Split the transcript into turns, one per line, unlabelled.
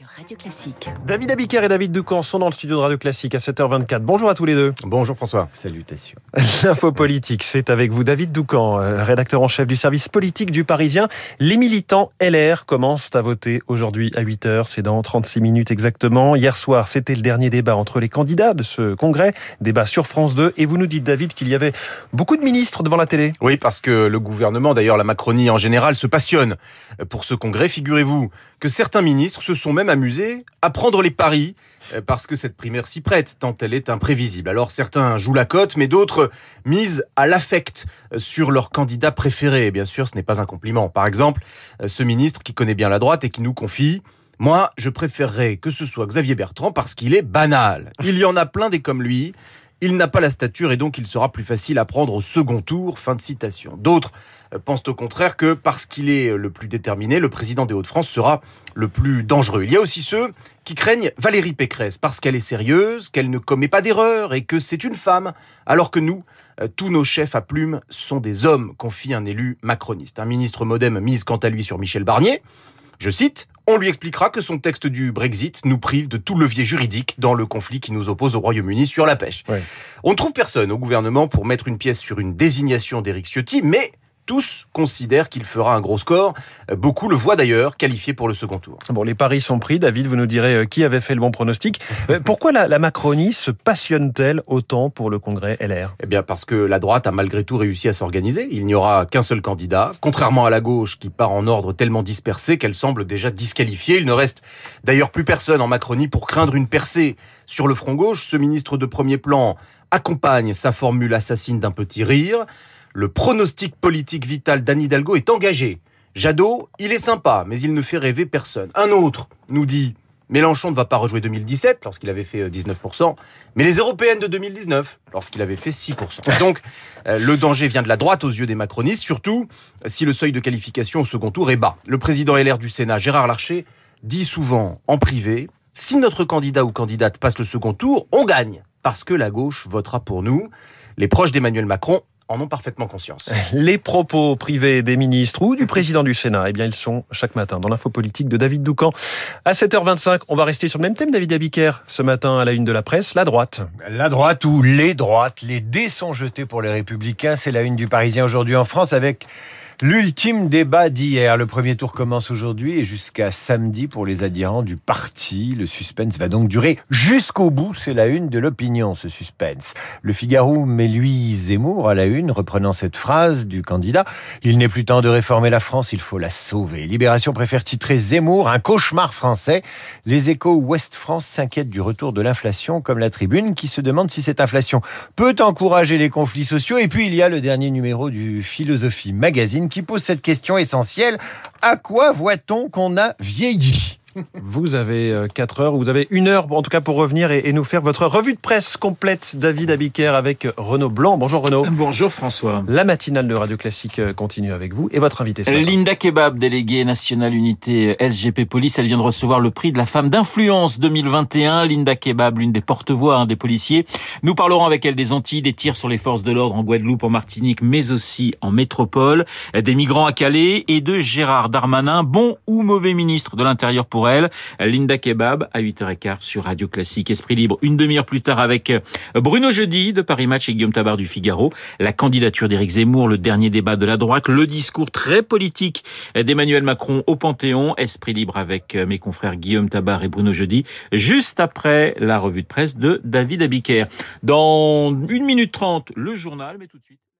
sur Radio Classique.
David Abiker et David Ducamp sont dans le studio de Radio Classique à 7h24. Bonjour à tous les deux.
Bonjour François.
Salutations.
L'info politique, c'est avec vous David Doucan, euh, rédacteur en chef du service politique du Parisien. Les militants LR commencent à voter aujourd'hui à 8h, c'est dans 36 minutes exactement. Hier soir, c'était le dernier débat entre les candidats de ce congrès, débat sur France 2 et vous nous dites David qu'il y avait beaucoup de ministres devant la télé.
Oui, parce que le gouvernement, d'ailleurs la Macronie en général, se passionne pour ce congrès. Figurez-vous que certains ministres se sont même amusés à prendre les paris euh, parce que cette primaire s'y prête tant elle est imprévisible. Alors certains jouent la cote, mais d'autres misent à l'affect euh, sur leur candidat préféré. Et bien sûr, ce n'est pas un compliment. Par exemple, euh, ce ministre qui connaît bien la droite et qui nous confie moi, je préférerais que ce soit Xavier Bertrand parce qu'il est banal. Il y en a plein des comme lui. Il n'a pas la stature et donc il sera plus facile à prendre au second tour. Fin de citation. D'autres euh, pensent au contraire que parce qu'il est le plus déterminé, le président des Hauts-de-France sera le plus dangereux. Il y a aussi ceux qui craignent Valérie Pécresse parce qu'elle est sérieuse, qu'elle ne commet pas d'erreur et que c'est une femme, alors que nous, euh, tous nos chefs à plumes sont des hommes, confie un élu macroniste. Un ministre modem mise quant à lui sur Michel Barnier. Je cite, on lui expliquera que son texte du Brexit nous prive de tout levier juridique dans le conflit qui nous oppose au Royaume-Uni sur la pêche.
Ouais.
On ne trouve personne au gouvernement pour mettre une pièce sur une désignation d'Éric Ciotti, mais tous considèrent qu'il fera un gros score. Beaucoup le voient d'ailleurs qualifié pour le second tour.
Bon, les paris sont pris. David, vous nous direz euh, qui avait fait le bon pronostic. Euh, Pourquoi la, la Macronie se passionne-t-elle autant pour le congrès LR
Eh bien parce que la droite a malgré tout réussi à s'organiser. Il n'y aura qu'un seul candidat, contrairement à la gauche qui part en ordre tellement dispersé qu'elle semble déjà disqualifiée. Il ne reste d'ailleurs plus personne en Macronie pour craindre une percée. Sur le front gauche, ce ministre de premier plan accompagne sa formule assassine d'un petit rire. Le pronostic politique vital d'Anne Hidalgo est engagé. Jadot, il est sympa, mais il ne fait rêver personne. Un autre nous dit Mélenchon ne va pas rejouer 2017 lorsqu'il avait fait euh, 19%, mais les européennes de 2019 lorsqu'il avait fait 6%. Donc euh, le danger vient de la droite aux yeux des macronistes, surtout si le seuil de qualification au second tour est bas. Le président LR du Sénat, Gérard Larcher, dit souvent en privé si notre candidat ou candidate passe le second tour, on gagne parce que la gauche votera pour nous. Les proches d'Emmanuel Macron en ont parfaitement conscience.
Les propos privés des ministres ou du président du Sénat, eh bien, ils sont chaque matin dans l'info politique de David Doucan. À 7h25, on va rester sur le même thème, David Abiker, ce matin à la une de la presse, la droite.
La droite ou les droites, les dés sont jetés pour les républicains. C'est la une du Parisien aujourd'hui en France avec l'ultime débat d'hier. Le premier tour commence aujourd'hui et jusqu'à samedi pour les adhérents du parti. Le suspense va donc durer jusqu'au bout. C'est la une de l'opinion, ce suspense. Le Figaro met lui Zemmour à la une, reprenant cette phrase du candidat. Il n'est plus temps de réformer la France, il faut la sauver. Libération préfère titrer Zemmour, un cauchemar français. Les échos Ouest France s'inquiètent du retour de l'inflation, comme la tribune qui se demande si cette inflation peut encourager les conflits sociaux. Et puis il y a le dernier numéro du Philosophie Magazine qui pose cette question essentielle. À quoi voit-on qu'on a vieilli?
Vous avez 4 heures, vous avez une heure en tout cas pour revenir et, et nous faire votre revue de presse complète, David Abiker avec Renaud Blanc. Bonjour Renaud.
Bonjour François.
La matinale de Radio Classique continue avec vous et votre invité.
Linda Kebab, déléguée nationale unité SGP Police, elle vient de recevoir le prix de la femme d'influence 2021. Linda Kebab, l'une des porte-voix hein, des policiers. Nous parlerons avec elle des Antilles, des tirs sur les forces de l'ordre en Guadeloupe, en Martinique, mais aussi en métropole, des migrants à Calais et de Gérard Darmanin, bon ou mauvais ministre de l'Intérieur Linda Kebab à 8h15 sur Radio Classique. Esprit libre, une demi-heure plus tard avec Bruno Jeudi de Paris Match et Guillaume Tabar du Figaro. La candidature d'Éric Zemmour, le dernier débat de la droite, le discours très politique d'Emmanuel Macron au Panthéon. Esprit libre avec mes confrères Guillaume Tabar et Bruno Jeudi. Juste après la revue de presse de David Abiker. Dans une minute trente, le journal, mais tout de suite.